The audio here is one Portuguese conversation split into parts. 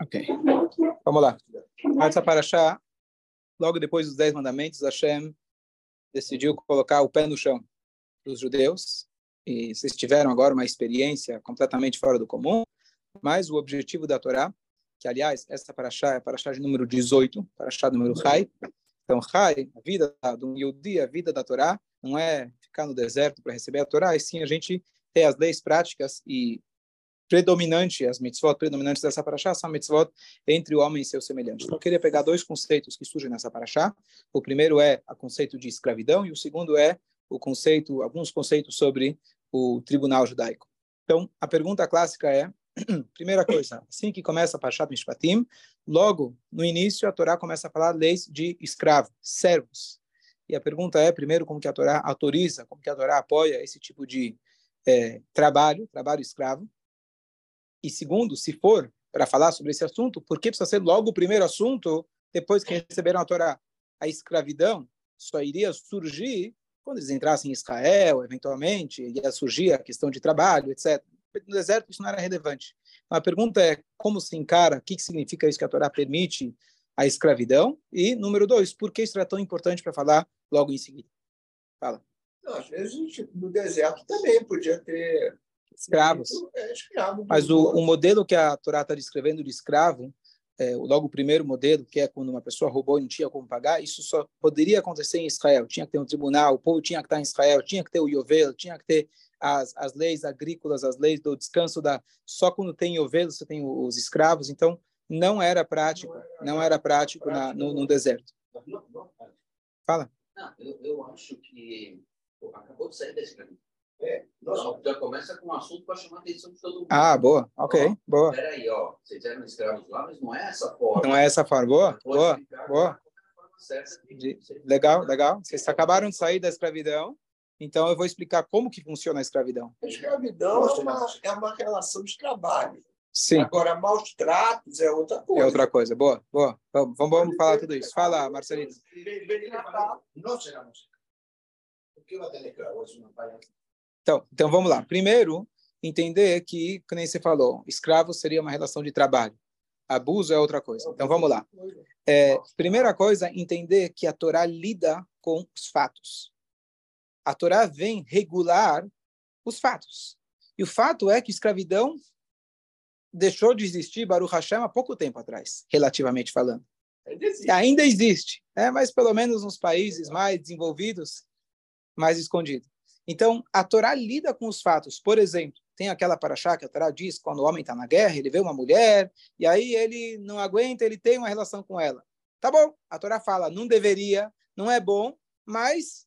Ok. Vamos lá. Essa paraxá, logo depois dos Dez Mandamentos, Hashem decidiu colocar o pé no chão para os judeus. E vocês tiveram agora uma experiência completamente fora do comum, mas o objetivo da Torá, que aliás, essa paraxá é a paraxá de número 18, paraxá número Rai. Então, Rai, a vida do Yudi, a vida da Torá, não é ficar no deserto para receber a Torá, e sim a gente ter as leis práticas e predominante, as mitzvot predominantes dessa paraxá são mitzvot entre o homem e seu semelhante. Então, eu queria pegar dois conceitos que surgem nessa paraxá. O primeiro é o conceito de escravidão e o segundo é o conceito, alguns conceitos sobre o tribunal judaico. Então, a pergunta clássica é, primeira coisa, assim que começa a Parashat Mishpatim, logo no início a Torá começa a falar leis de escravo, servos. E a pergunta é, primeiro, como que a Torá autoriza, como que a Torá apoia esse tipo de é, trabalho, trabalho escravo. E segundo, se for para falar sobre esse assunto, por que precisa ser logo o primeiro assunto depois que receberam a Torá? A escravidão só iria surgir quando eles entrassem em Israel, eventualmente, ia surgir a questão de trabalho, etc. No deserto isso não era relevante. Então, a pergunta é como se encara, o que significa isso que a Torá permite a escravidão? E, número dois, por que isso é tão importante para falar logo em seguida? Fala. Não, às vezes, tipo, no deserto também podia ter escravos. É, escravo, Mas o, o, modelo que a Torá está descrevendo de escravo, é, logo o primeiro modelo, que é quando uma pessoa roubou e não tinha como pagar, isso só poderia acontecer em Israel. Tinha que ter um tribunal, o povo tinha que estar em Israel, tinha que ter o Yovel, tinha que ter as, as leis agrícolas, as leis do descanso da. Só quando tem Yovel você tem os escravos. Então não era prático, não era prático na, no, no deserto. Fala. Não, eu, eu acho que acabou de sair da escravidão. É, então, já começa com um assunto para chamar a atenção de todo mundo. Ah, boa, ok, ó, boa. Peraí, ó, vocês eram escravos lá, mas não é essa forma. Não é essa forma, boa, boa, boa. De, legal, legal. Vocês acabaram de sair da escravidão, então eu vou explicar como que funciona a escravidão. A escravidão é uma, é uma relação de trabalho. Sim. Agora, maus tratos é outra coisa. É outra coisa. Boa, boa. Vamos, vamos falar tudo isso. Fala, Marcelino. Não será música. Por que vai ter? É uma palhaçada. Então, então vamos lá. Primeiro, entender que, como você falou, escravo seria uma relação de trabalho. Abuso é outra coisa. Então vamos lá. É, primeira coisa, entender que a Torá lida com os fatos. A Torá vem regular os fatos. E o fato é que escravidão deixou de existir, Baruch Hashem, há pouco tempo atrás, relativamente falando. Ainda existe, Ainda existe né? mas pelo menos nos países mais desenvolvidos, mais escondido. Então, a Torá lida com os fatos. Por exemplo, tem aquela paraxá que a Torá diz, quando o homem está na guerra, ele vê uma mulher, e aí ele não aguenta, ele tem uma relação com ela. Tá bom, a Torá fala, não deveria, não é bom, mas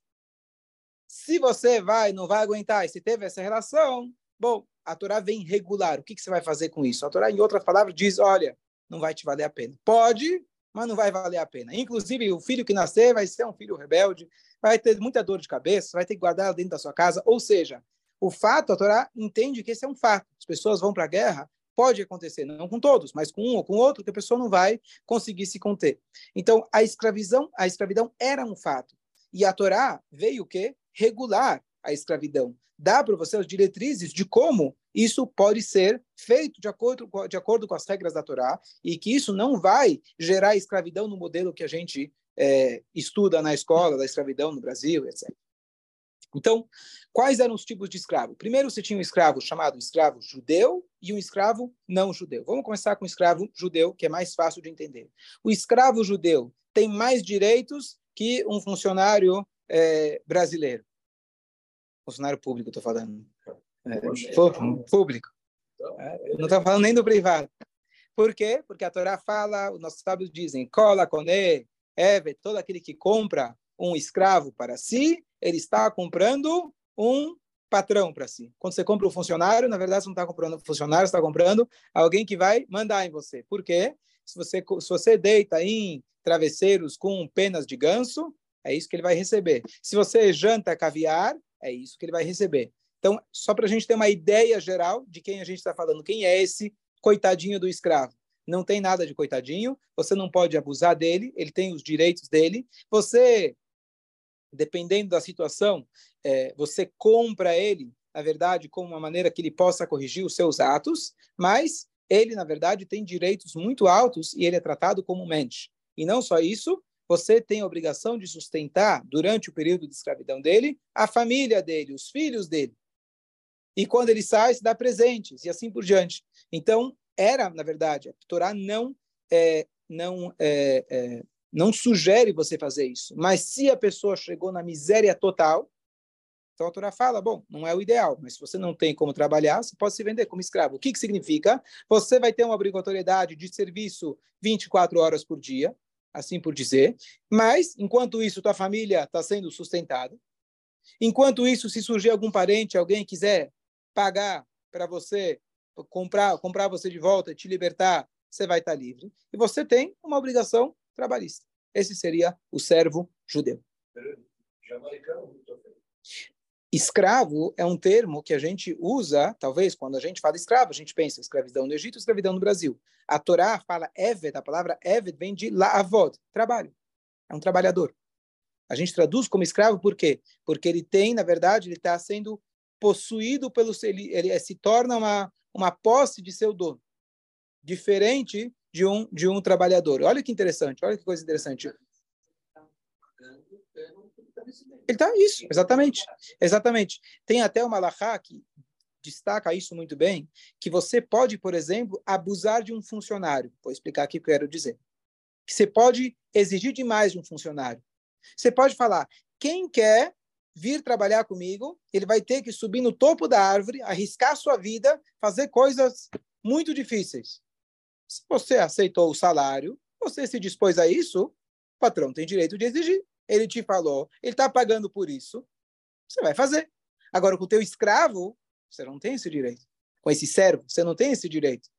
se você vai, não vai aguentar, e se teve essa relação, bom, a Torá vem regular. O que, que você vai fazer com isso? A Torá, em outras palavras, diz, olha, não vai te valer a pena. Pode, mas não vai valer a pena. Inclusive, o filho que nascer vai ser um filho rebelde, vai ter muita dor de cabeça, vai ter que guardar dentro da sua casa. Ou seja, o fato, a Torá entende que esse é um fato. As pessoas vão para a guerra, pode acontecer, não com todos, mas com um ou com outro, que a pessoa não vai conseguir se conter. Então, a escravidão, a escravidão era um fato. E a Torá veio o quê? Regular a escravidão. Dá para você as diretrizes de como isso pode ser feito de acordo, de acordo com as regras da Torá e que isso não vai gerar escravidão no modelo que a gente é, estuda na escola da escravidão no Brasil, etc. Então, quais eram os tipos de escravo? Primeiro, você tinha um escravo chamado escravo judeu e um escravo não judeu. Vamos começar com o escravo judeu, que é mais fácil de entender. O escravo judeu tem mais direitos que um funcionário é, brasileiro. Funcionário público, estou falando. É, público. É, não estou falando nem do privado. Por quê? Porque a Torá fala, os nossos sábios dizem, cola, coné, Eve, todo aquele que compra um escravo para si, ele está comprando um patrão para si. Quando você compra um funcionário, na verdade, você não está comprando um funcionário, você está comprando alguém que vai mandar em você. Por quê? Se você, se você deita em travesseiros com penas de ganso, é isso que ele vai receber. Se você janta caviar, é isso que ele vai receber. Então, só para a gente ter uma ideia geral de quem a gente está falando, quem é esse coitadinho do escravo não tem nada de coitadinho, você não pode abusar dele, ele tem os direitos dele. Você, dependendo da situação, é, você compra ele, na verdade, com uma maneira que ele possa corrigir os seus atos, mas ele, na verdade, tem direitos muito altos e ele é tratado como mente. E não só isso, você tem a obrigação de sustentar, durante o período de escravidão dele, a família dele, os filhos dele. E quando ele sai, se dá presentes, e assim por diante. Então, era, na verdade, a Torá não, é, não, é, é, não sugere você fazer isso. Mas se a pessoa chegou na miséria total, então a Torá fala, bom, não é o ideal, mas se você não tem como trabalhar, você pode se vender como escravo. O que, que significa? Você vai ter uma obrigatoriedade de serviço 24 horas por dia, assim por dizer, mas, enquanto isso, tua família está sendo sustentada. Enquanto isso, se surgir algum parente, alguém quiser pagar para você, comprar, comprar você de volta, te libertar, você vai estar tá livre. E você tem uma obrigação trabalhista. Esse seria o servo judeu. Escravo é um termo que a gente usa, talvez, quando a gente fala escravo, a gente pensa escravidão no Egito, escravidão no Brasil. A Torá fala Eved, a palavra Eved vem de Laavod, trabalho. É um trabalhador. A gente traduz como escravo por quê? Porque ele tem, na verdade, ele está sendo possuído pelo... Ele, ele se torna uma, uma posse de seu dono. Diferente de um, de um trabalhador. Olha que interessante, olha que coisa interessante. Ele está isso, exatamente, exatamente. Tem até uma lahá que destaca isso muito bem, que você pode, por exemplo, abusar de um funcionário. Vou explicar aqui o que eu quero dizer. Que você pode exigir demais de um funcionário. Você pode falar, quem quer vir trabalhar comigo, ele vai ter que subir no topo da árvore, arriscar sua vida, fazer coisas muito difíceis. Se você aceitou o salário, você se dispôs a isso, o patrão tem direito de exigir ele te falou, ele está pagando por isso, você vai fazer. Agora, com o teu escravo, você não tem esse direito. Com esse servo, você não tem esse direito.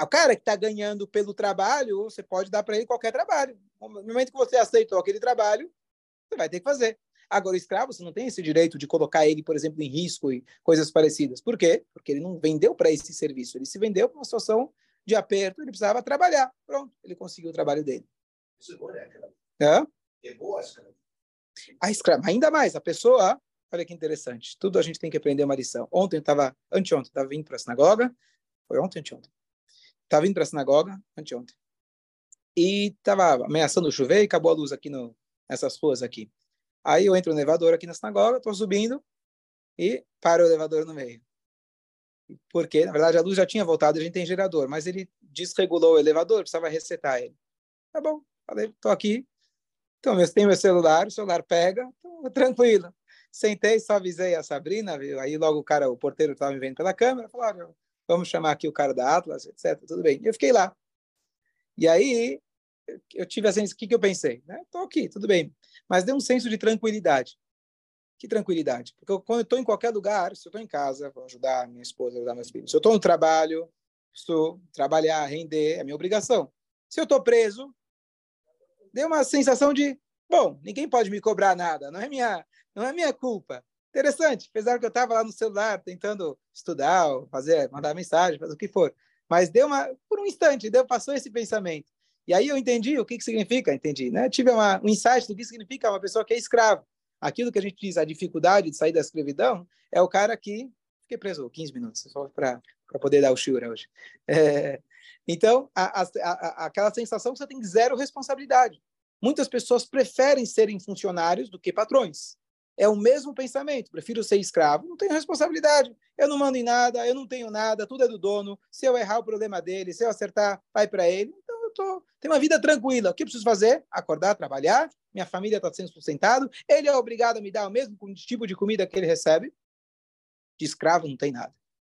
O cara que está ganhando pelo trabalho, você pode dar para ele qualquer trabalho. No momento que você aceitou aquele trabalho, você vai ter que fazer. Agora, o escravo, você não tem esse direito de colocar ele, por exemplo, em risco e coisas parecidas. Por quê? Porque ele não vendeu para esse serviço. Ele se vendeu para uma situação de aperto, ele precisava trabalhar. Pronto, ele conseguiu o trabalho dele. Isso é né, é? A escrava. A escrava, ainda mais, a pessoa, olha que interessante, tudo a gente tem que aprender uma lição. Ontem eu estava, anteontem, estava vindo para a sinagoga, foi ontem, anteontem, estava vindo para a sinagoga, anteontem, e estava ameaçando chover e acabou a luz aqui no, nessas ruas aqui. Aí eu entro no elevador aqui na sinagoga, estou subindo e paro o elevador no meio. Porque, na verdade, a luz já tinha voltado, a gente tem gerador, mas ele desregulou o elevador, precisava resetar ele. Tá bom, falei, estou aqui, então, eu tenho meu celular, o celular pega, tô tranquilo. Sentei, só avisei a Sabrina, viu? aí logo o cara, o porteiro estava me vendo pela câmera, falou, vamos chamar aqui o cara da Atlas, etc, tudo bem. Eu fiquei lá. E aí, eu tive assim, o que, que eu pensei? Né? Aqui, tudo bem. Mas deu um senso de tranquilidade. Que tranquilidade? Porque eu, quando eu estou em qualquer lugar, se eu estou em casa, vou ajudar minha esposa, ajudar meus filhos. Se eu estou no trabalho, estou trabalhar, render, é minha obrigação. Se eu estou preso, deu uma sensação de, bom, ninguém pode me cobrar nada, não é minha, não é minha culpa. Interessante, apesar que eu estava lá no celular tentando estudar, fazer, mandar mensagem, fazer o que for, mas deu uma, por um instante, deu passou esse pensamento. E aí eu entendi o que, que significa, entendi, né? Tive uma, um insight do que significa uma pessoa que é escravo. Aquilo que a gente diz, a dificuldade de sair da escravidão, é o cara que fiquei preso 15 minutos só para poder dar o shiur hoje. É, então, a, a, aquela sensação que você tem zero responsabilidade. Muitas pessoas preferem serem funcionários do que patrões. É o mesmo pensamento. Prefiro ser escravo, não tenho responsabilidade. Eu não mando em nada, eu não tenho nada, tudo é do dono. Se eu errar, o problema dele. Se eu acertar, vai para ele. Então, eu tô, tenho uma vida tranquila. O que eu preciso fazer? Acordar, trabalhar. Minha família está sendo sustentado. Ele é obrigado a me dar o mesmo tipo de comida que ele recebe. De escravo não tem nada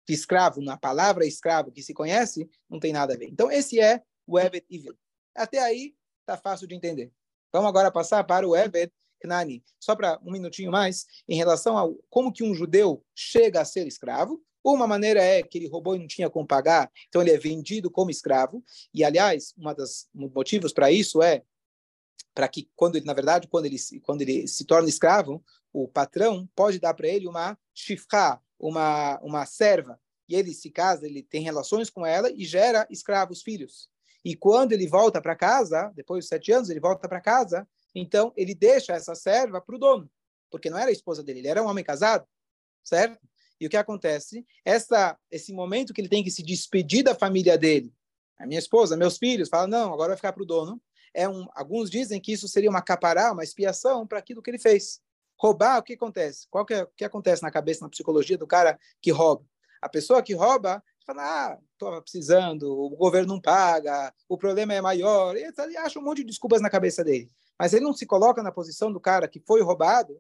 de escravo, na palavra escravo que se conhece, não tem nada a ver. Então, esse é o Evet Ivin. Até aí, está fácil de entender. Vamos agora passar para o Evet Knani. Só para um minutinho mais, em relação a como que um judeu chega a ser escravo. Uma maneira é que ele roubou e não tinha como pagar, então ele é vendido como escravo. E, aliás, um dos motivos para isso é para que, quando ele, na verdade, quando ele, quando ele se torna escravo, o patrão pode dar para ele uma shifra, uma, uma serva, e ele se casa, ele tem relações com ela e gera escravos, filhos. E quando ele volta para casa, depois de sete anos, ele volta para casa, então ele deixa essa serva para o dono, porque não era a esposa dele, ele era um homem casado, certo? E o que acontece? Essa, esse momento que ele tem que se despedir da família dele, a minha esposa, meus filhos, fala não, agora vai ficar para o dono. É um, alguns dizem que isso seria uma capará, uma expiação para aquilo que ele fez. Roubar, o que acontece? Qual que é, o que acontece na cabeça, na psicologia do cara que rouba? A pessoa que rouba fala, ah, estou precisando, o governo não paga, o problema é maior, e ele acha um monte de desculpas na cabeça dele. Mas ele não se coloca na posição do cara que foi roubado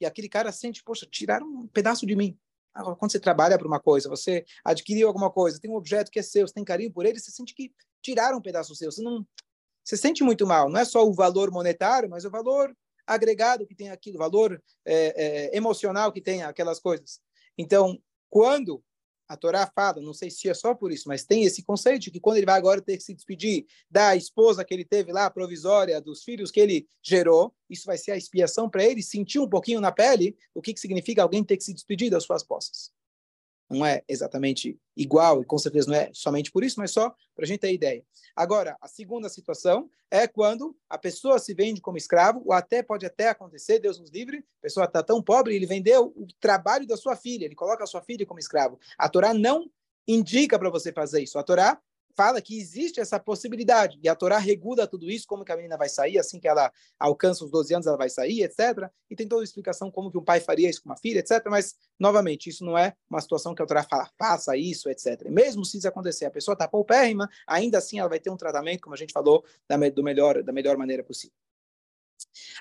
e aquele cara sente, poxa, tiraram um pedaço de mim. Quando você trabalha para uma coisa, você adquiriu alguma coisa, tem um objeto que é seu, você tem carinho por ele, você sente que tiraram um pedaço seu. Você não, você sente muito mal. Não é só o valor monetário, mas o valor agregado que tem aquilo, valor é, é, emocional que tem aquelas coisas. Então, quando a Torá fala, não sei se é só por isso, mas tem esse conceito de que quando ele vai agora ter que se despedir da esposa que ele teve lá, provisória, dos filhos que ele gerou, isso vai ser a expiação para ele sentir um pouquinho na pele o que, que significa alguém ter que se despedir das suas posses não é exatamente igual, e com certeza não é somente por isso, mas só para a gente ter ideia. Agora, a segunda situação é quando a pessoa se vende como escravo, ou até pode até acontecer, Deus nos livre, a pessoa está tão pobre, ele vendeu o trabalho da sua filha, ele coloca a sua filha como escravo. A Torá não indica para você fazer isso. A Torá fala que existe essa possibilidade. E a Torá regula tudo isso, como que a menina vai sair, assim que ela alcança os 12 anos, ela vai sair, etc. E tem toda a explicação como que um pai faria isso com uma filha, etc. Mas, novamente, isso não é uma situação que a Torá fala, faça isso, etc. E mesmo se isso acontecer, a pessoa está paupérrima, ainda assim ela vai ter um tratamento, como a gente falou, da, do melhor, da melhor maneira possível.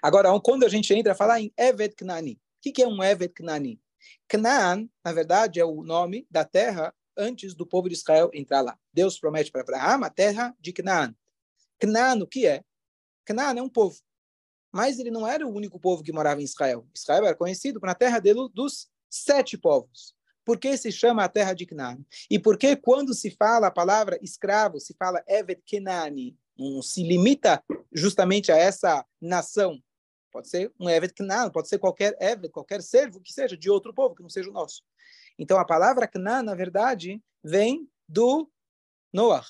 Agora, quando a gente entra a falar em Evet Knani, o que, que é um Evet Knani? Canaan, na verdade, é o nome da terra antes do povo de Israel entrar lá. Deus promete para Abraão a terra de Canaã. Canaã, o que é? Canaã é um povo. Mas ele não era o único povo que morava em Israel. Israel era conhecido na terra dele dos sete povos. Por que se chama a terra de Canaã? E por que quando se fala a palavra escravo, se fala Evet Kenani, não se limita justamente a essa nação. Pode ser um Evet Kenan, pode ser qualquer Evet, qualquer servo que seja de outro povo, que não seja o nosso. Então, a palavra Canaã, na verdade, vem do Noah.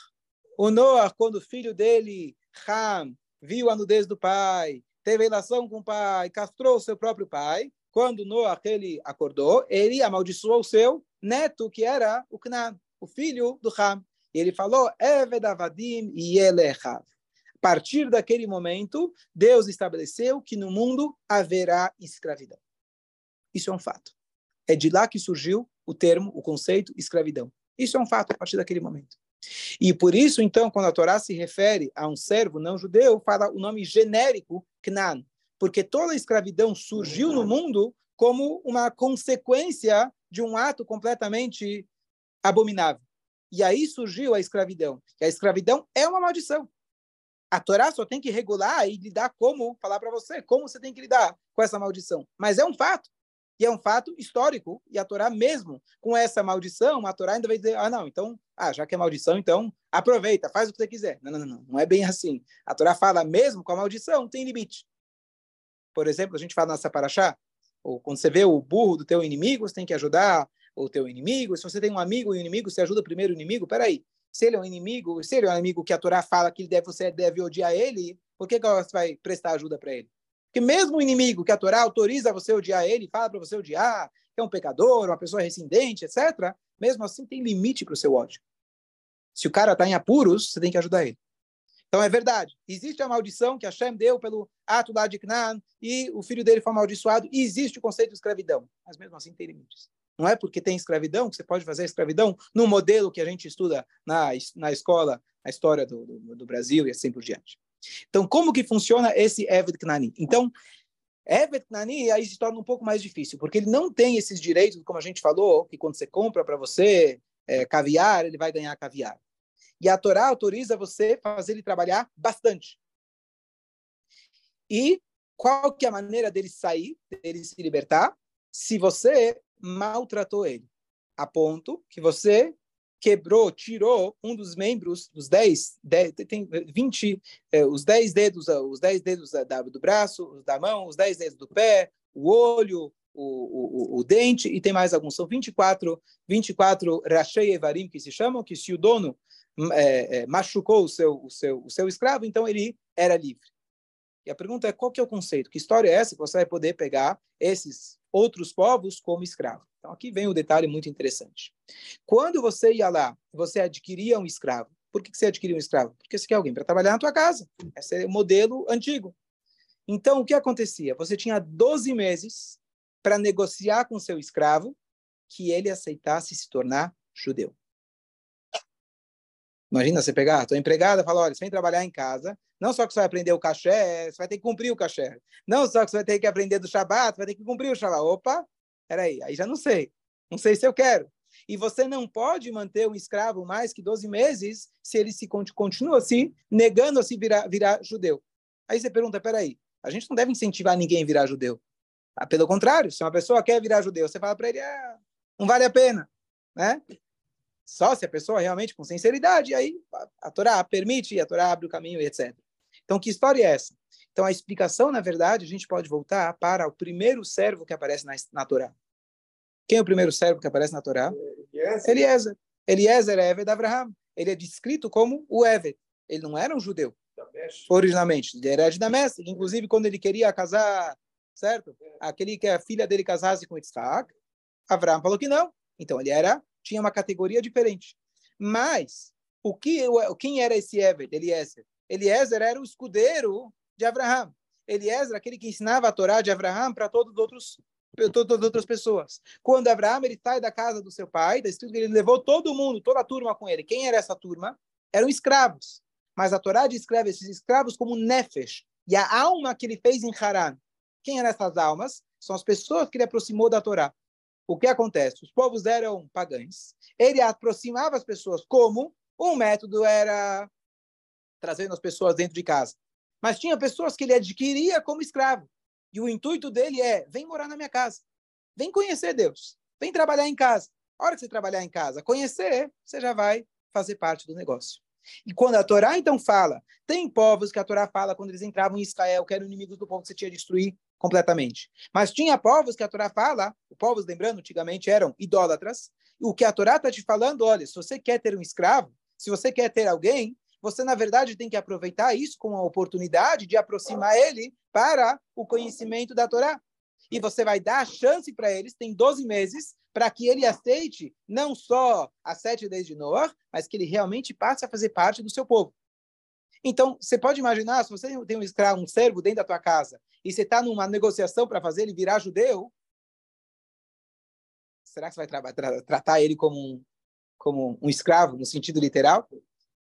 O Noah, quando o filho dele, Ham, viu a nudez do pai, teve relação com o pai, castrou o seu próprio pai, quando Noah ele acordou, ele amaldiçoou o seu neto, que era o Canaã, o filho do Ham. Ele falou, Evedavadim e Elechav. A partir daquele momento, Deus estabeleceu que no mundo haverá escravidão. Isso é um fato. É de lá que surgiu o termo, o conceito escravidão. Isso é um fato a partir daquele momento. E por isso, então, quando a Torá se refere a um servo não judeu, fala o nome genérico Knan, porque toda a escravidão surgiu no mundo como uma consequência de um ato completamente abominável. E aí surgiu a escravidão. E a escravidão é uma maldição. A Torá só tem que regular e lidar como, falar para você, como você tem que lidar com essa maldição. Mas é um fato. E é um fato histórico. E a Torá mesmo, com essa maldição, a Torá ainda vai dizer, ah, não, então, ah, já que é maldição, então aproveita, faz o que você quiser. Não, não, não, não é bem assim. A Torá fala, mesmo com a maldição, tem limite. Por exemplo, a gente fala nessa paraxá, ou quando você vê o burro do teu inimigo, você tem que ajudar o teu inimigo. Se você tem um amigo e um inimigo, você ajuda primeiro o inimigo. Peraí, se ele é um inimigo, se ele é um inimigo que a Torá fala que deve, você deve odiar ele, por que, que você vai prestar ajuda para ele? Porque mesmo o inimigo que a Torá autoriza você a odiar ele, fala para você odiar, que é um pecador, uma pessoa rescindente, etc., mesmo assim tem limite para o seu ódio. Se o cara está em apuros, você tem que ajudar ele. Então é verdade. Existe a maldição que Hashem deu pelo ato de Canaan e o filho dele foi amaldiçoado e existe o conceito de escravidão. Mas mesmo assim tem limites. Não é porque tem escravidão que você pode fazer escravidão no modelo que a gente estuda na, na escola, na história do, do, do Brasil e assim por diante. Então, como que funciona esse Evet Knani? Então, Evet Knani aí se torna um pouco mais difícil, porque ele não tem esses direitos, como a gente falou, que quando você compra para você é, caviar, ele vai ganhar caviar. E a Torá autoriza você fazer ele trabalhar bastante. E qual que é a maneira dele sair, dele se libertar? Se você maltratou ele, a ponto que você quebrou, tirou um dos membros dos 10, tem 20, eh, os 10 dedos, os 10 dedos da, do braço, os da mão, os 10 dedos do pé, o olho, o, o, o, dente, e tem mais alguns. São 24, 24 Rashei Evarim que se chamam, que se o dono é, é, machucou o seu, o, seu, o seu escravo, então ele era livre. E a pergunta é, qual que é o conceito? Que história é essa que você vai poder pegar esses outros povos como escravo? Então aqui vem um detalhe muito interessante. Quando você ia lá, você adquiria um escravo. Por que você adquiria um escravo? Porque você quer alguém para trabalhar na tua casa. Esse é o modelo antigo. Então o que acontecia? Você tinha 12 meses para negociar com seu escravo que ele aceitasse se tornar judeu. Imagina você pegar a tua empregada e falar, olha, você vem trabalhar em casa, não só que você vai aprender o caché, você vai ter que cumprir o caché. Não só que você vai ter que aprender do Shabat, vai ter que cumprir o Shabat. Opa, peraí, aí já não sei. Não sei se eu quero. E você não pode manter um escravo mais que 12 meses se ele se continua assim, negando a se virar, virar judeu. Aí você pergunta, peraí, a gente não deve incentivar ninguém a virar judeu. Ah, pelo contrário, se uma pessoa quer virar judeu, você fala para ele, ah, não vale a pena. Né? Só se a pessoa realmente com sinceridade, aí a Torá permite, a Torá abre o caminho, etc. Então, que história é essa? Então, a explicação, na verdade, a gente pode voltar para o primeiro servo que aparece na, na Torá. Quem é o primeiro servo que aparece na Torá? Eliezer. Eliezer é Eved Abraham. Ele é descrito como o Eved. Ele não era um judeu, originalmente. Ele era de Damasco. Inclusive, quando ele queria casar, certo? Aquele que a filha dele casasse com Isaac, Abraham falou que não. Então, ele era tinha uma categoria diferente. Mas, o que, quem era esse Eved, Eliezer? Eliezer era o escudeiro de Abraão. Eliezer, aquele que ensinava a Torá de Abraão para todos os outros todas as outras pessoas. Quando Abraão ele sai da casa do seu pai, está escrito que ele levou todo mundo, toda a turma com ele. Quem era essa turma? Eram escravos. Mas a Torá descreve esses escravos como nefesh, e a alma que ele fez em Haran. Quem eram essas almas? São as pessoas que ele aproximou da Torá. O que acontece? Os povos eram pagães. Ele aproximava as pessoas como um método era trazendo as pessoas dentro de casa. Mas tinha pessoas que ele adquiria como escravo. E o intuito dele é: vem morar na minha casa. Vem conhecer Deus. Vem trabalhar em casa. A hora que você trabalhar em casa, conhecer, você já vai fazer parte do negócio. E quando a Torá então fala, tem povos que a Torá fala quando eles entravam em Israel, que eram inimigos do povo que você tinha de destruir completamente. Mas tinha povos que a Torá fala, os povos, lembrando, antigamente eram idólatras, o que a Torá está te falando, olha, se você quer ter um escravo, se você quer ter alguém, você, na verdade, tem que aproveitar isso como uma oportunidade de aproximar ele para o conhecimento da Torá. E você vai dar a chance para eles, tem 12 meses, para que ele aceite não só as sete leis de Noah, mas que ele realmente passe a fazer parte do seu povo. Então, você pode imaginar, se você tem um escravo, um servo dentro da tua casa, e você está numa negociação para fazer ele virar judeu, será que você vai tra tra tratar ele como um, como um escravo, no sentido literal?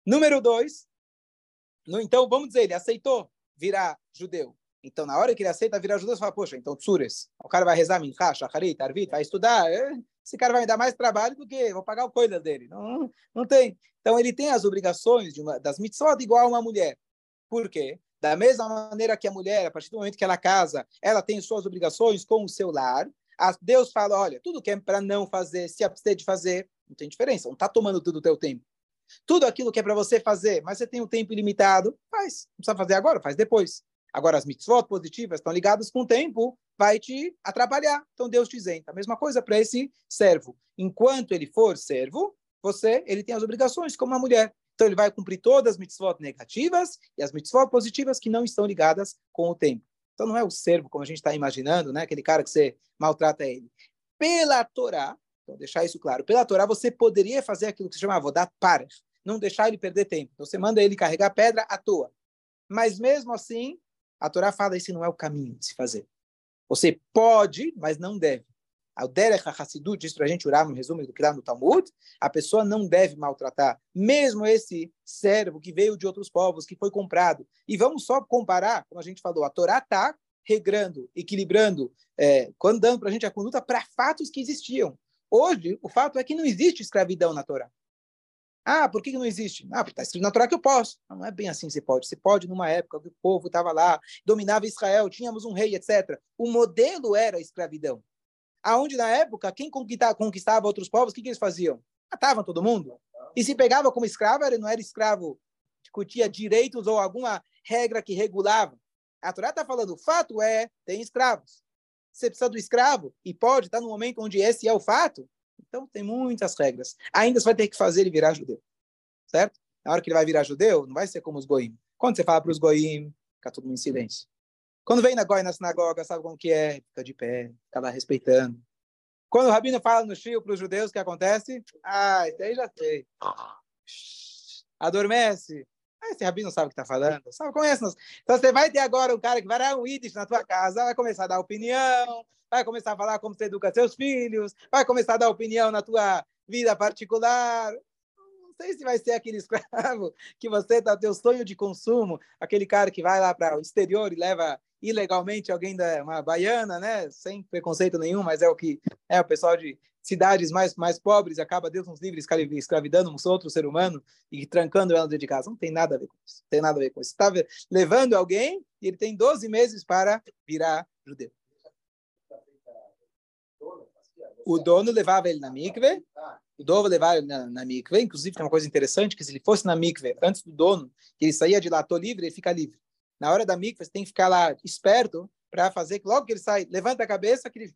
Número dois, no, então, vamos dizer, ele aceitou virar judeu. Então, na hora que ele aceita virar judeu, você fala, poxa, então tsures, o cara vai rezar minchá, shacharit, arvit, vai estudar, é, esse cara vai me dar mais trabalho do que vou pagar o coisa dele. Não, não tem. Então, ele tem as obrigações de uma, das mitzvot igual a uma mulher. Por quê? Da mesma maneira que a mulher, a partir do momento que ela casa, ela tem suas obrigações com o seu lar, Deus fala, olha, tudo que é para não fazer, se abster de fazer, não tem diferença, não está tomando tudo o teu tempo. Tudo aquilo que é para você fazer, mas você tem um tempo ilimitado, faz. Não precisa fazer agora, faz depois. Agora, as mitzvot positivas estão ligadas com o tempo, vai te atrapalhar. Então, Deus te isenta. A mesma coisa para esse servo. Enquanto ele for servo, você, ele tem as obrigações como uma mulher. Então, ele vai cumprir todas as mitzvot negativas e as mitzvot positivas que não estão ligadas com o tempo. Então, não é o servo, como a gente está imaginando, né? aquele cara que você maltrata ele. Pela Torá, então, deixar isso claro. Pela Torá, você poderia fazer aquilo que se chama dar para, não deixar ele perder tempo. Então, você manda ele carregar pedra à toa. Mas mesmo assim, a Torá fala esse não é o caminho de se fazer. Você pode, mas não deve. O Derech HaHassidut diz para a gente orar no resumo do que dá no Talmud, a pessoa não deve maltratar, mesmo esse servo que veio de outros povos, que foi comprado. E vamos só comparar, como a gente falou, a Torá está regrando, equilibrando, é, dando para a gente a conduta para fatos que existiam. Hoje, o fato é que não existe escravidão na Torá. Ah, por que não existe? Ah, porque está escrito na Torá que eu posso. Não, não é bem assim você pode. Você pode numa época que o povo estava lá, dominava Israel, tínhamos um rei, etc. O modelo era a escravidão. Aonde na época, quem conquistava outros povos, o que, que eles faziam? Matavam todo mundo. E se pegava como escravo, ele não era escravo, discutia direitos ou alguma regra que regulava. A Torá está falando, o fato é, tem escravos você precisa do escravo e pode estar no momento onde esse é o fato. Então tem muitas regras. Ainda você vai ter que fazer ele virar judeu, certo? Na hora que ele vai virar judeu, não vai ser como os goim. Quando você fala para os goim, fica mundo em silêncio. Quando vem na goi na sinagoga, sabe como que é? Fica de pé, fica lá respeitando. Quando o Rabino fala no Shio para os judeus, o que acontece? Ah, isso aí já sei. Adormece. Ah, esse Rabino sabe o que está falando. Sabe, conhece -nos. Então você vai ter agora um cara que vai dar um Yiddish na tua casa, vai começar a dar opinião, vai começar a falar como você educa seus filhos, vai começar a dar opinião na tua vida particular. Não sei se vai ser aquele escravo que você tá teu sonho de consumo, aquele cara que vai lá para o exterior e leva ilegalmente alguém da uma baiana, né? Sem preconceito nenhum, mas é o que é o pessoal de cidades mais mais pobres acaba Deus nos livre escravidando um outro ser humano e trancando ela dentro de casa. Não tem nada a ver com isso. Não tem nada a ver com isso. Está levando alguém e ele tem 12 meses para virar judeu. O dono levava ele na mikve, o dono levava ele na, na mikve, inclusive tem uma coisa interessante, que se ele fosse na mikve antes do dono, que ele saía de lá, tô livre, ele fica livre. Na hora da mikve, você tem que ficar lá esperto para fazer que logo que ele sai, levanta a cabeça, aquele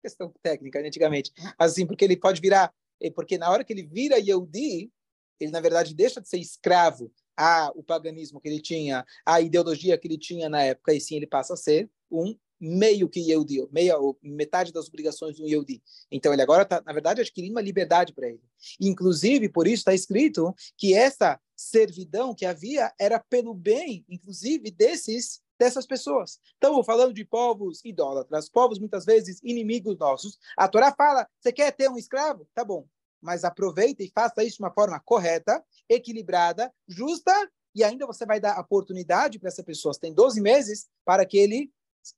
questão técnica antigamente, assim, porque ele pode virar, porque na hora que ele vira Yehudi, ele na verdade deixa de ser escravo a o paganismo que ele tinha, a ideologia que ele tinha na época, e sim ele passa a ser um meio que Yehudi, meia, metade das obrigações do Yehudi. Então ele agora está, na verdade, adquirindo uma liberdade para ele. Inclusive, por isso está escrito que essa servidão que havia era pelo bem, inclusive, desses dessas pessoas. Estamos falando de povos idólatras, povos muitas vezes inimigos nossos. A Torá fala: você quer ter um escravo? Tá bom, mas aproveita e faça isso de uma forma correta, equilibrada, justa, e ainda você vai dar oportunidade para essa pessoa. Você tem 12 meses para que ele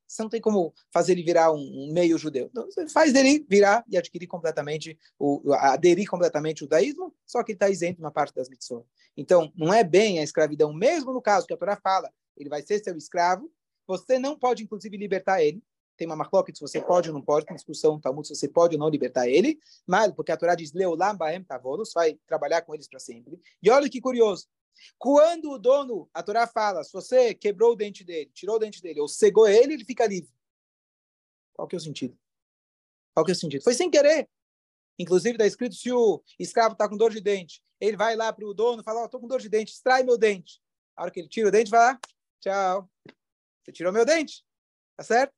você não tem como fazer ele virar um, meio judeu. Então, você faz dele virar e adquirir completamente, o, aderir completamente o judaísmo, só que ele está isento uma parte das mitzvot. Então, não é bem a escravidão, mesmo no caso que a Torá fala, ele vai ser seu escravo, você não pode, inclusive, libertar ele. Tem uma marloca se você pode ou não pode, tem discussão Talmud se você pode ou não libertar ele, mas porque a Torá diz, Leolam Baem Tavolos, vai trabalhar com eles para sempre. E olha que curioso, quando o dono, a Torá fala, se você quebrou o dente dele, tirou o dente dele, ou cegou ele, ele fica livre. Qual que é o sentido? Qual que é o sentido? Foi sem querer. Inclusive, está escrito, se o escravo está com dor de dente, ele vai lá para o dono e fala, estou oh, com dor de dente, extrai meu dente. A hora que ele tira o dente, vai lá, tchau. Você tirou meu dente. Tá certo?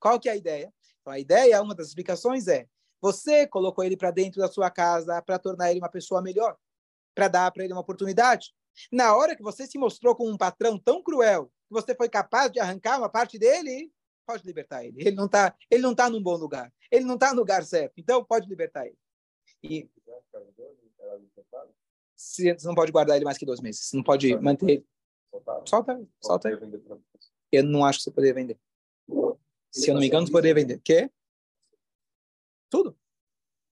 Qual que é a ideia? Então, a ideia, uma das explicações é, você colocou ele para dentro da sua casa para tornar ele uma pessoa melhor, para dar para ele uma oportunidade. Na hora que você se mostrou como um patrão tão cruel, que você foi capaz de arrancar uma parte dele, pode libertar ele. Ele não está, ele não tá num bom lugar. Ele não está no lugar certo. Então pode libertar ele. E você não pode guardar ele mais que dois meses. Você não pode manter ele. Solta, solta ele. Eu não acho que você poderia vender. Se eu não me engano, você poderia vender. Quê? Tudo.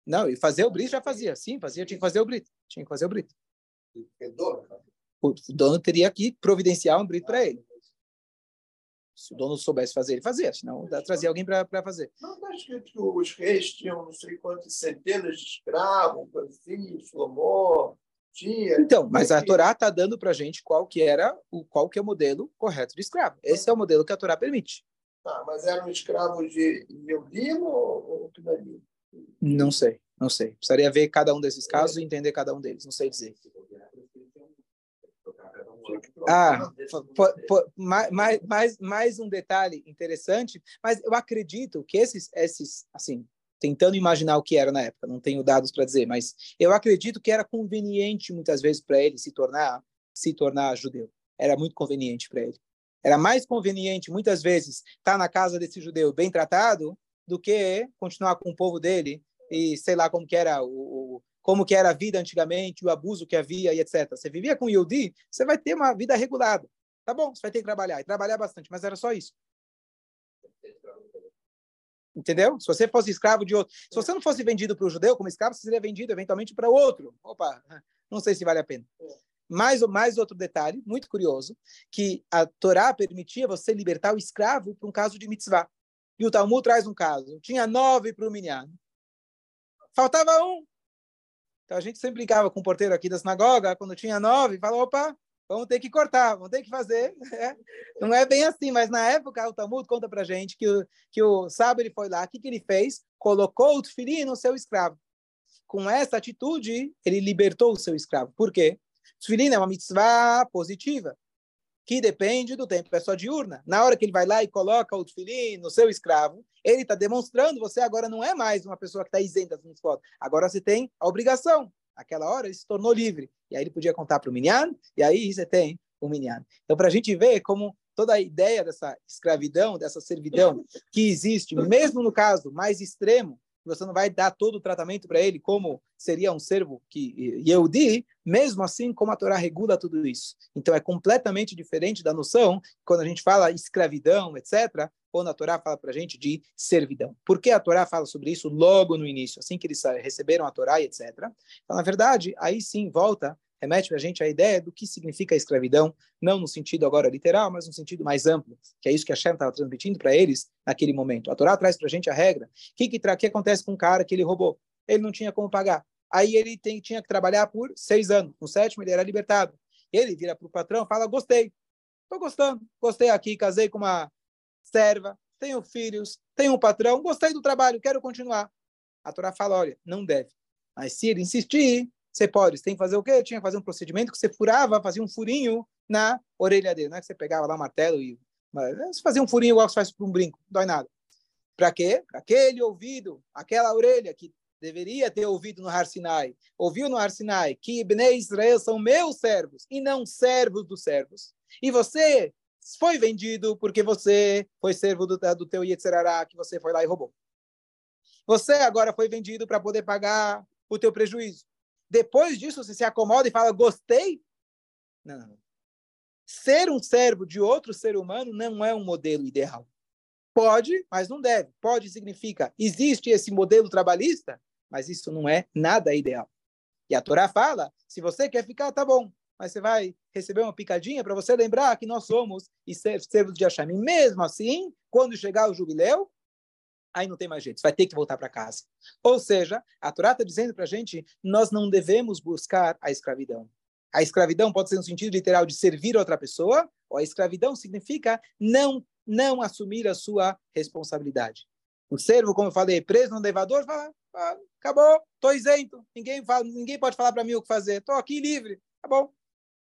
Não, e fazer o brito já fazia. Sim, fazia. Tinha que fazer o brito. Tinha que fazer o brito o dono teria que providenciar um brito para ele. Se o dono soubesse fazer, ele fazia, senão trazia alguém para fazer. Não está escrito que os reis tinham não sei quantas centenas de escravos, assim, Salomão, tinha. Então, mas a Torá está dando para a gente qual que era o qual que é o modelo correto de escravo. Esse é o modelo que a Torá permite. Tá, mas eram escravos de Eudimo ou, ou Não sei, não sei. Precisaria ver cada um desses casos e entender cada um deles. Não sei dizer. Ah, mais, mais, mais um detalhe interessante, mas eu acredito que esses, esses, assim, tentando imaginar o que era na época, não tenho dados para dizer, mas eu acredito que era conveniente muitas vezes para ele se tornar, se tornar judeu. Era muito conveniente para ele. Era mais conveniente muitas vezes estar na casa desse judeu bem tratado do que continuar com o povo dele e sei lá como que era o, como que era a vida antigamente, o abuso que havia e etc. Você vivia com Yodi, você vai ter uma vida regulada. Tá bom, você vai ter que trabalhar, e trabalhar bastante, mas era só isso. Entendeu? Se você fosse escravo de outro. Se você não fosse vendido para o judeu como escravo, você seria vendido eventualmente para outro. Opa, não sei se vale a pena. Mais, mais outro detalhe, muito curioso, que a Torá permitia você libertar o escravo para um caso de mitzvah. E o Talmud traz um caso. Tinha nove para o Minyan. Faltava um. Então a gente sempre brincava com o porteiro aqui da sinagoga, quando tinha nove, falou, opa, vamos ter que cortar, vamos ter que fazer. É. Não é bem assim, mas na época o Talmud conta pra gente que o, que o sábio ele foi lá, o que, que ele fez? Colocou o filhinho no seu escravo. Com essa atitude, ele libertou o seu escravo. Por quê? Filhinho é uma mitzvah positiva. Que depende do tempo, é só diurna. Na hora que ele vai lá e coloca o tefilim no seu escravo, ele está demonstrando, você agora não é mais uma pessoa que está isenta das mitzvot. Agora você tem a obrigação. Naquela hora ele se tornou livre. E aí ele podia contar para o minyan, e aí você tem o minyan. Então, para a gente ver como toda a ideia dessa escravidão, dessa servidão que existe, mesmo no caso mais extremo, você não vai dar todo o tratamento para ele como seria um servo que Yehudi, mesmo assim, como a Torá regula tudo isso. Então, é completamente diferente da noção, quando a gente fala escravidão, etc., quando a Torá fala para a gente de servidão. Por que a Torá fala sobre isso logo no início, assim que eles receberam a Torá, etc.? Então, na verdade, aí sim volta remete para a gente a ideia do que significa a escravidão, não no sentido agora literal, mas no sentido mais amplo, que é isso que a Shem estava transmitindo para eles naquele momento. A Torá traz para a gente a regra. O que, que, que acontece com um cara que ele roubou? Ele não tinha como pagar. Aí ele tem, tinha que trabalhar por seis anos. No sétimo, ele era libertado. Ele vira para o patrão fala: Gostei, estou gostando, gostei aqui, casei com uma serva, tenho filhos, tenho um patrão, gostei do trabalho, quero continuar. A Torá fala: Olha, não deve. Mas se ele insistir, você pode, você tem que fazer o quê? Tinha que fazer um procedimento que você furava, fazia um furinho na orelha dele. Não é que você pegava lá o martelo e. Mas você fazia um furinho igual você faz para um brinco, não dói nada. Para quê? Para aquele ouvido, aquela orelha que deveria ter ouvido no Har Sinai, ouviu no Har Sinai que Bnei Israel são meus servos e não servos dos servos. E você foi vendido porque você foi servo do, do teu Yetzerará, que você foi lá e roubou. Você agora foi vendido para poder pagar o teu prejuízo. Depois disso, você se acomoda e fala, gostei? Não. Ser um servo de outro ser humano não é um modelo ideal. Pode, mas não deve. Pode significa, existe esse modelo trabalhista, mas isso não é nada ideal. E a Torá fala, se você quer ficar, tá bom, mas você vai receber uma picadinha para você lembrar que nós somos e servos de Hashem. E mesmo assim, quando chegar o jubileu, aí não tem mais jeito, você vai ter que voltar para casa. Ou seja, a Torá está dizendo para a gente, nós não devemos buscar a escravidão. A escravidão pode ser no sentido literal de servir outra pessoa, ou a escravidão significa não não assumir a sua responsabilidade. O servo, como eu falei, preso no elevador, fala, ah, acabou, estou isento, ninguém, fala, ninguém pode falar para mim o que fazer, estou aqui livre, tá bom.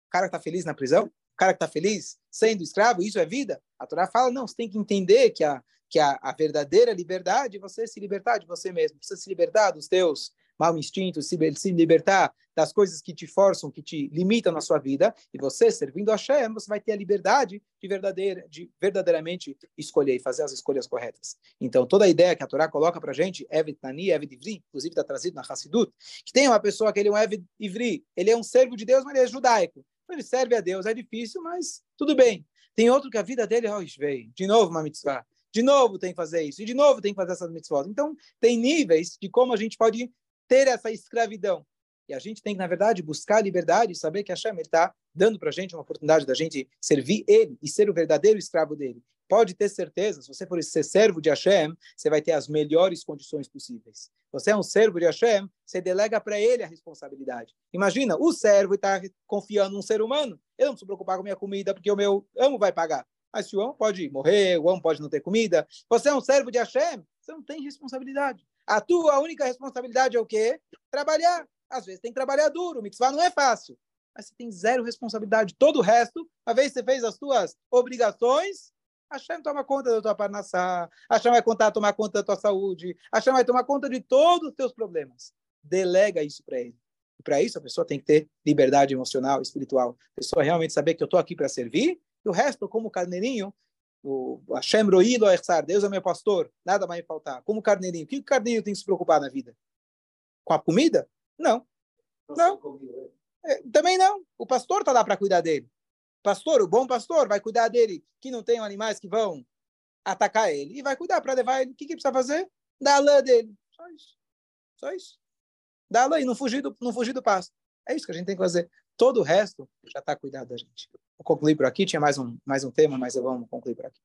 Cara que está feliz na prisão, o cara que está feliz sendo escravo, isso é vida? A Torá fala, não, você tem que entender que a, que a, a verdadeira liberdade é você se libertar de você mesmo, você se libertar dos teus mau instintos, se, se libertar das coisas que te forçam, que te limitam na sua vida, e você, servindo a Hashem, você vai ter a liberdade de, verdadeira, de verdadeiramente escolher e fazer as escolhas corretas. Então, toda a ideia que a Torá coloca para a gente, Evet Nani, Evet Ivri, inclusive está trazido na Hassidut, que tem uma pessoa que ele é um Evet Ivri, ele é um servo de Deus, mas ele é judaico. Ele serve a Deus, é difícil, mas tudo bem. Tem outro que a vida dele, oh, veio, de novo uma mitzvah de novo tem que fazer isso, e de novo tem que fazer essas mitzvot. Então, tem níveis de como a gente pode ter essa escravidão. E a gente tem que, na verdade, buscar a liberdade e saber que Hashem está dando para a gente uma oportunidade da gente servir Ele e ser o verdadeiro escravo dele. Pode ter certeza, se você for ser servo de Hashem, você vai ter as melhores condições possíveis. Você é um servo de Hashem, você delega para ele a responsabilidade. Imagina, o servo está confiando num ser humano, ele não precisa se preocupar com minha comida, porque o meu amo vai pagar. Mas se o amo pode morrer, o amo pode não ter comida, você é um servo de Hashem, você não tem responsabilidade. A tua única responsabilidade é o quê? Trabalhar. Às vezes tem que trabalhar duro, mitzvah não é fácil. Mas você tem zero responsabilidade. Todo o resto, uma vez você fez as suas obrigações, Hashem toma conta da tua parnassá, Hashem vai contar, tomar conta da tua saúde, Hashem vai tomar conta de todos os teus problemas. Delega isso para ele. E para isso a pessoa tem que ter liberdade emocional, espiritual. A pessoa realmente saber que eu estou aqui para servir e o resto, como carneirinho, o Hashem Roilo Echsar, Deus é meu pastor, nada vai me faltar. Como carneirinho. O que o carneirinho tem que se preocupar na vida? Com a comida? Não. Não. É, também não. O pastor está lá para cuidar dele. Pastor, o bom pastor, vai cuidar dele, que não tem animais que vão atacar ele. E vai cuidar para levar ele. O que, que precisa fazer? Dar a lã dele. Só isso. Só isso. Dar a lã e não fugir do, não fugir do pasto. É isso que a gente tem que fazer. Todo o resto já está cuidado da gente. Vou concluir por aqui. Tinha mais um, mais um tema, mas eu vou concluir por aqui.